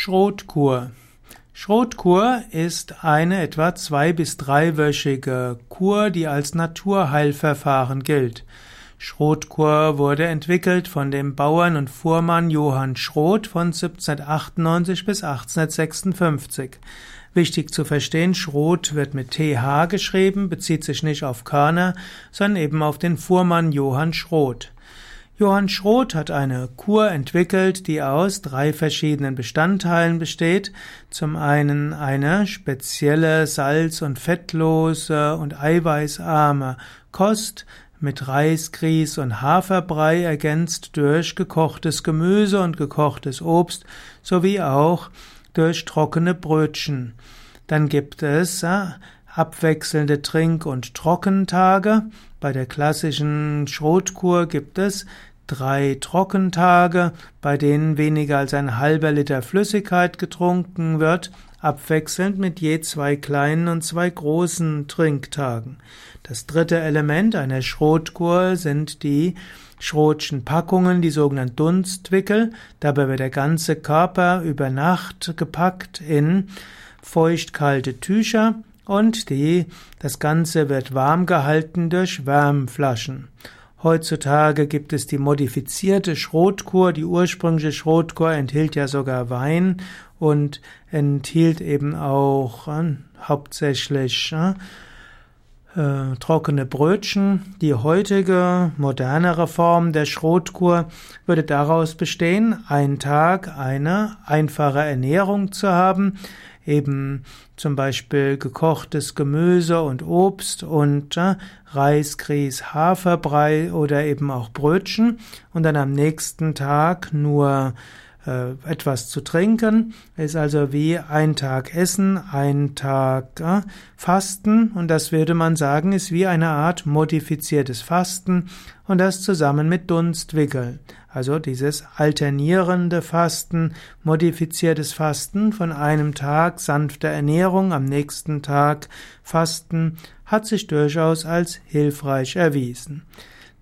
Schrotkur. Schrotkur ist eine etwa zwei- bis dreiwöchige Kur, die als Naturheilverfahren gilt. Schrotkur wurde entwickelt von dem Bauern und Fuhrmann Johann Schrot von 1798 bis 1856. Wichtig zu verstehen, Schrot wird mit TH geschrieben, bezieht sich nicht auf Körner, sondern eben auf den Fuhrmann Johann Schrot. Johann Schroth hat eine Kur entwickelt, die aus drei verschiedenen Bestandteilen besteht. Zum einen eine spezielle salz- und fettlose und eiweißarme Kost mit Reis, Grieß und Haferbrei ergänzt durch gekochtes Gemüse und gekochtes Obst sowie auch durch trockene Brötchen. Dann gibt es äh, abwechselnde Trink- und Trockentage. Bei der klassischen Schrotkur gibt es drei Trockentage, bei denen weniger als ein halber Liter Flüssigkeit getrunken wird, abwechselnd mit je zwei kleinen und zwei großen Trinktagen. Das dritte Element einer Schrotkur sind die Schrotschen Packungen, die sogenannten Dunstwickel. Dabei wird der ganze Körper über Nacht gepackt in feuchtkalte Tücher und die, das Ganze wird warm gehalten durch Wärmflaschen. Heutzutage gibt es die modifizierte Schrotkur. Die ursprüngliche Schrotkur enthielt ja sogar Wein und enthielt eben auch äh, hauptsächlich äh, äh, trockene Brötchen. Die heutige, modernere Form der Schrotkur würde daraus bestehen, einen Tag eine einfache Ernährung zu haben, eben zum Beispiel gekochtes Gemüse und Obst und äh, Reis, Grieß, Haferbrei oder eben auch Brötchen. Und dann am nächsten Tag nur äh, etwas zu trinken, ist also wie ein Tag Essen, ein Tag äh, Fasten und das würde man sagen, ist wie eine Art modifiziertes Fasten und das zusammen mit Dunstwickel. Also dieses alternierende Fasten, modifiziertes Fasten von einem Tag sanfter Ernährung, am nächsten Tag Fasten, hat sich durchaus als hilfreich erwiesen.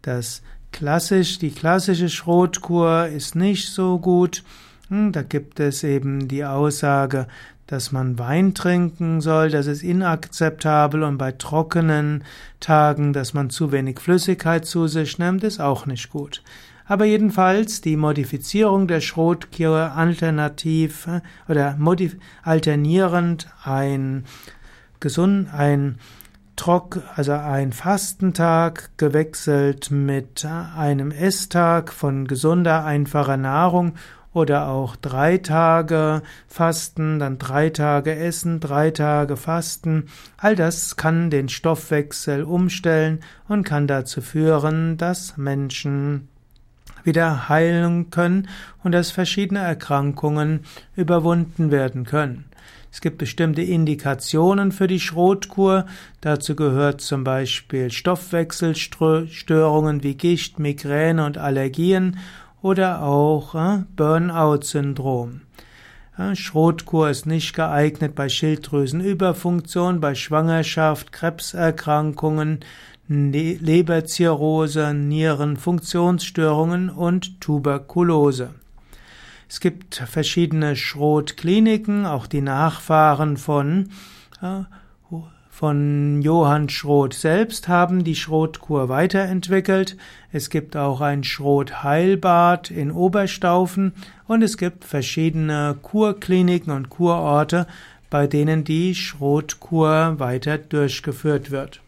Das klassisch, die klassische Schrotkur ist nicht so gut. Hm, da gibt es eben die Aussage, dass man Wein trinken soll, das ist inakzeptabel und bei trockenen Tagen, dass man zu wenig Flüssigkeit zu sich nimmt, ist auch nicht gut. Aber jedenfalls die Modifizierung der Schrotkur alternativ äh, oder alternierend ein gesund, ein Trock, also ein Fastentag gewechselt mit einem Esstag von gesunder, einfacher Nahrung oder auch drei Tage Fasten, dann drei Tage Essen, drei Tage Fasten. All das kann den Stoffwechsel umstellen und kann dazu führen, dass Menschen wieder heilen können und dass verschiedene Erkrankungen überwunden werden können. Es gibt bestimmte Indikationen für die Schrotkur. Dazu gehört zum Beispiel Stoffwechselstörungen wie Gicht, Migräne und Allergien oder auch äh, Burnout-Syndrom. Schrotkur ist nicht geeignet bei Schilddrüsenüberfunktion, bei Schwangerschaft, Krebserkrankungen, ne-, Leberzirrhose, Nierenfunktionsstörungen und Tuberkulose. Es gibt verschiedene Schrotkliniken, auch die Nachfahren von, äh, von Johann Schroth selbst haben die Schrotkur weiterentwickelt. Es gibt auch ein Schrotheilbad in Oberstaufen und es gibt verschiedene Kurkliniken und Kurorte, bei denen die Schrotkur weiter durchgeführt wird.